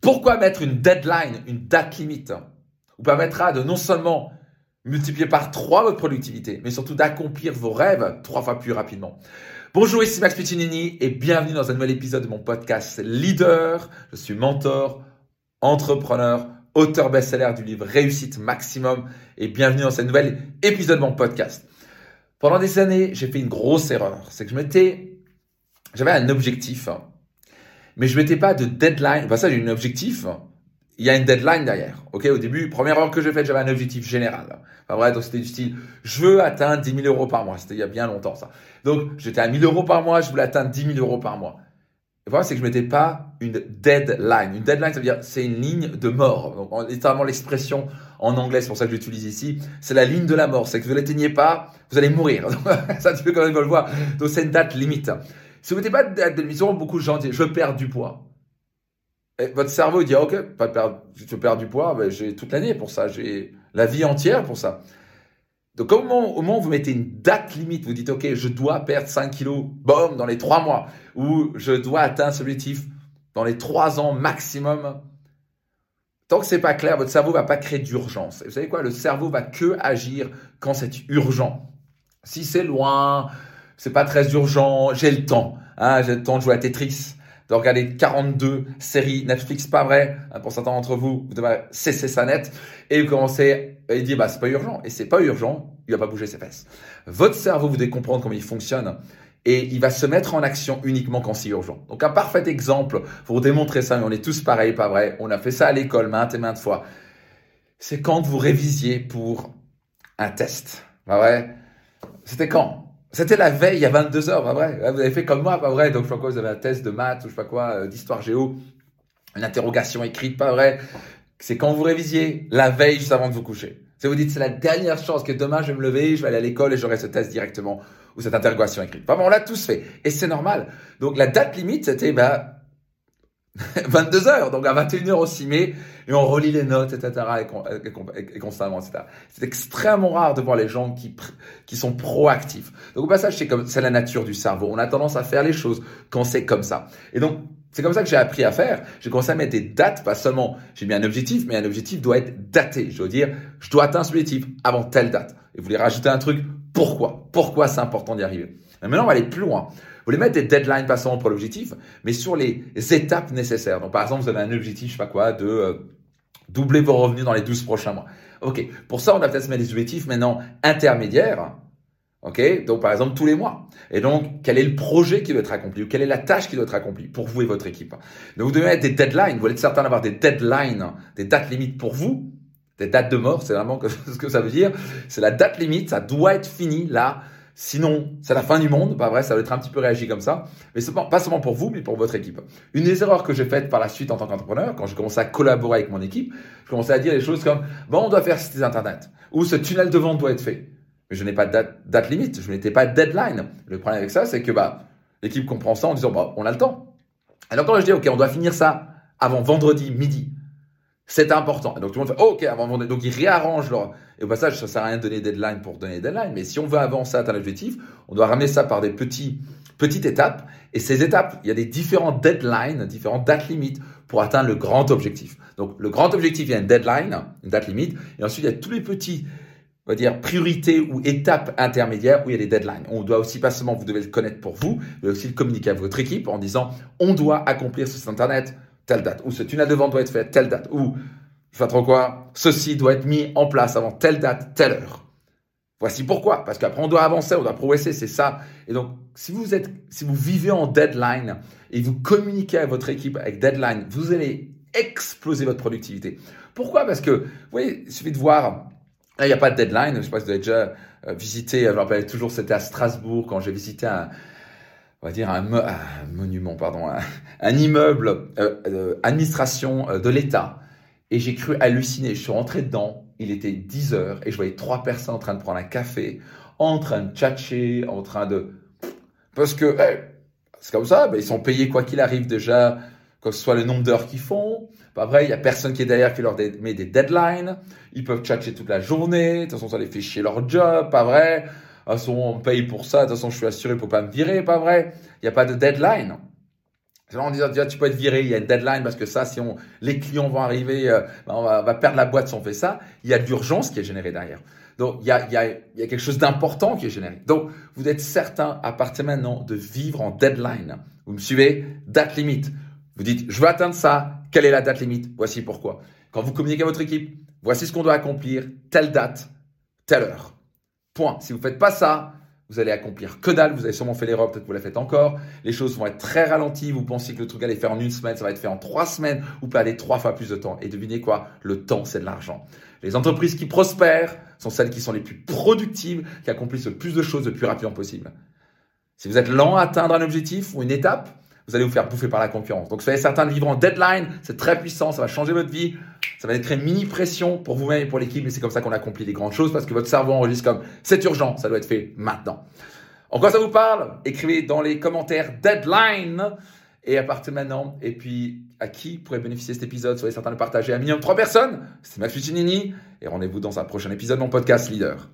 Pourquoi mettre une deadline, une date limite vous permettra de non seulement multiplier par trois votre productivité, mais surtout d'accomplir vos rêves trois fois plus rapidement. Bonjour, ici Max Piccinini et bienvenue dans un nouvel épisode de mon podcast Leader. Je suis mentor, entrepreneur, auteur best-seller du livre Réussite Maximum et bienvenue dans ce nouvel épisode de mon podcast. Pendant des années, j'ai fait une grosse erreur. C'est que je m'étais, j'avais un objectif, hein. Mais je mettais pas de deadline. Enfin, ça, j'ai un objectif. Il y a une deadline derrière. Ok, au début, première erreur que j'ai faite, j'avais un objectif général. Enfin, vrai, donc c'était du style, je veux atteindre 10 000 euros par mois. C'était il y a bien longtemps, ça. Donc, j'étais à 1000 euros par mois, je voulais atteindre 10 000 euros par mois. Le problème, c'est que je mettais pas une deadline. Une deadline, ça veut dire, c'est une ligne de mort. Donc, littéralement, l'expression en anglais, c'est pour ça que j'utilise ici, c'est la ligne de la mort. C'est que vous l'atteignez pas, vous allez mourir. ça, tu peux quand même le voir. Donc, c'est une date limite. Si vous mettez pas de date limite, beaucoup de gens disent, je perds du poids. Et votre cerveau dit, ok, pas tu perds du poids, ben, j'ai toute l'année pour ça. J'ai la vie entière pour ça. Donc, au moment, où vous mettez une date limite, vous dites, OK, je dois perdre 5 kilos, boum, dans les 3 mois, ou je dois atteindre ce objectif dans les 3 ans maximum. Tant que c'est pas clair, votre cerveau va pas créer d'urgence. Vous savez quoi? Le cerveau va que agir quand c'est urgent. Si c'est loin, c'est pas très urgent, j'ai le temps. Hein, j'ai le temps de jouer à Tetris, de regarder 42 séries Netflix, pas vrai? Pour certains d'entre vous, vous devez cesser ça net. Et vous commencez, il dit, bah, c'est pas urgent. Et c'est pas urgent, il va pas bouger ses fesses. Votre cerveau, vous devez comprendre comment il fonctionne. Et il va se mettre en action uniquement quand c'est urgent. Donc un parfait exemple pour démontrer ça, mais on est tous pareils, pas vrai? On a fait ça à l'école maintes et maintes fois. C'est quand vous révisiez pour un test. Pas vrai? C'était quand? C'était la veille, il y a 22 heures, pas vrai? Vous avez fait comme moi, pas vrai? Donc, je sais pas quoi, vous avez un test de maths ou je sais pas quoi, euh, d'histoire géo, une interrogation écrite, pas vrai? C'est quand vous révisiez? La veille juste avant de vous coucher. Si vous dites, c'est la dernière chance que demain je vais me lever, je vais aller à l'école et j'aurai ce test directement ou cette interrogation écrite. Vraiment, on l'a tous fait. Et c'est normal. Donc, la date limite, c'était, bah, 22 heures, donc à 21 heures aussi, mais et on relit les notes, etc. et, constamment, etc. C'est extrêmement rare de voir les gens qui qui sont proactifs. Donc au passage, c'est comme c'est la nature du cerveau. On a tendance à faire les choses quand c'est comme ça. Et donc c'est comme ça que j'ai appris à faire. J'ai commencé à mettre des dates, pas seulement j'ai mis un objectif, mais un objectif doit être daté. Je veux dire, je dois atteindre ce objectif avant telle date. Et vous voulez rajouter un truc, pourquoi? Pourquoi c'est important d'y arriver? Maintenant, on va aller plus loin. Vous voulez mettre des deadlines pas seulement pour l'objectif, mais sur les étapes nécessaires. Donc, par exemple, vous avez un objectif, je sais pas quoi, de euh, doubler vos revenus dans les 12 prochains mois. OK. Pour ça, on va peut-être mettre des objectifs maintenant intermédiaires. OK? Donc, par exemple, tous les mois. Et donc, quel est le projet qui doit être accompli ou quelle est la tâche qui doit être accomplie pour vous et votre équipe? Donc, vous devez mettre des deadlines. Vous voulez être certain d'avoir des deadlines, des dates limites pour vous, des dates de mort, c'est vraiment ce que ça veut dire. C'est la date limite, ça doit être fini là Sinon, c'est la fin du monde. Pas vrai, ça va être un petit peu réagi comme ça. Mais pas seulement pour vous, mais pour votre équipe. Une des erreurs que j'ai faites par la suite en tant qu'entrepreneur, quand j'ai commencé à collaborer avec mon équipe, je commençais à dire des choses comme, bon, on doit faire site internet. Ou ce tunnel de vente doit être fait. Mais je n'ai pas de date, date limite. Je n'étais pas de deadline. Le problème avec ça, c'est que, bah, l'équipe comprend ça en disant, bah, on a le temps. Alors quand je dis, OK, on doit finir ça avant vendredi midi. C'est important. donc tout le monde fait OK avant de Donc ils réarrangent leur. Et au passage, ça sert à rien de donner deadline pour donner deadline. Mais si on veut avancer à un objectif, on doit ramener ça par des petits petites étapes. Et ces étapes, il y a des différents deadlines, différentes dates limites pour atteindre le grand objectif. Donc le grand objectif, il y a une deadline, une date limite. Et ensuite, il y a tous les petits on va dire priorités ou étapes intermédiaires où il y a des deadlines. On doit aussi pas seulement vous devez le connaître pour vous, mais aussi le communiquer à votre équipe en disant on doit accomplir ce site internet telle date, ou ce tunnel de vente doit être fait telle date, ou je sais pas trop quoi, ceci doit être mis en place avant telle date, telle heure. Voici pourquoi, parce qu'après on doit avancer, on doit progresser, c'est ça. Et donc, si vous êtes, si vous vivez en deadline et vous communiquez à votre équipe avec deadline, vous allez exploser votre productivité. Pourquoi? Parce que, vous voyez, il suffit de voir, il n'y a pas de deadline, je sais pas si vous avez déjà euh, visité, je rappelle toujours, c'était à Strasbourg quand j'ai visité un, on va dire un, monument, pardon, un, immeuble euh, euh, administration euh, de l'État. Et j'ai cru halluciner. Je suis rentré dedans. Il était 10 heures et je voyais trois personnes en train de prendre un café, en train de tchatcher, en train de parce que c'est comme ça. Ben, ils sont payés quoi qu'il arrive déjà, que ce soit le nombre d'heures qu'ils font. Pas vrai, il y a personne qui est derrière qui leur met des deadlines. Ils peuvent tchatcher toute la journée. De toute façon, ça les fait chier leur job. Pas vrai toute façon, on paye pour ça, de toute façon, je suis assuré pour pas me virer, pas vrai Il n'y a pas de deadline. On dit, tu peux être viré, il y a une deadline parce que ça, si on, les clients vont arriver, euh, ben, on va, perdre la boîte si on fait ça. Il y a de l'urgence qui est générée derrière. Donc, il y a, il y a quelque chose d'important qui est généré. Donc, vous êtes certain à partir maintenant de vivre en deadline. Vous me suivez? Date limite. Vous dites, je veux atteindre ça. Quelle est la date limite? Voici pourquoi. Quand vous communiquez à votre équipe, voici ce qu'on doit accomplir, telle date, telle heure. Point. Si vous ne faites pas ça, vous allez accomplir que dalle, vous avez sûrement fait l'erreur, peut-être que vous la faites encore. Les choses vont être très ralenties, vous pensez que le truc allait faire en une semaine, ça va être fait en trois semaines, ou peut aller trois fois plus de temps. Et devinez quoi? Le temps, c'est de l'argent. Les entreprises qui prospèrent sont celles qui sont les plus productives, qui accomplissent le plus de choses le plus rapidement possible. Si vous êtes lent à atteindre un objectif ou une étape, vous allez vous faire bouffer par la concurrence. Donc soyez certain de vivre en deadline, c'est très puissant, ça va changer votre vie, ça va être une mini pression pour vous-même et pour l'équipe, mais c'est comme ça qu'on accomplit les grandes choses parce que votre cerveau enregistre comme c'est urgent, ça doit être fait maintenant. En quoi ça vous parle? Écrivez dans les commentaires deadline et à partir de maintenant. Et puis, à qui pourrait bénéficier cet épisode? Soyez certain de partager à minimum trois personnes. C'est Max Fuccinini et rendez-vous dans un prochain épisode de mon podcast Leader.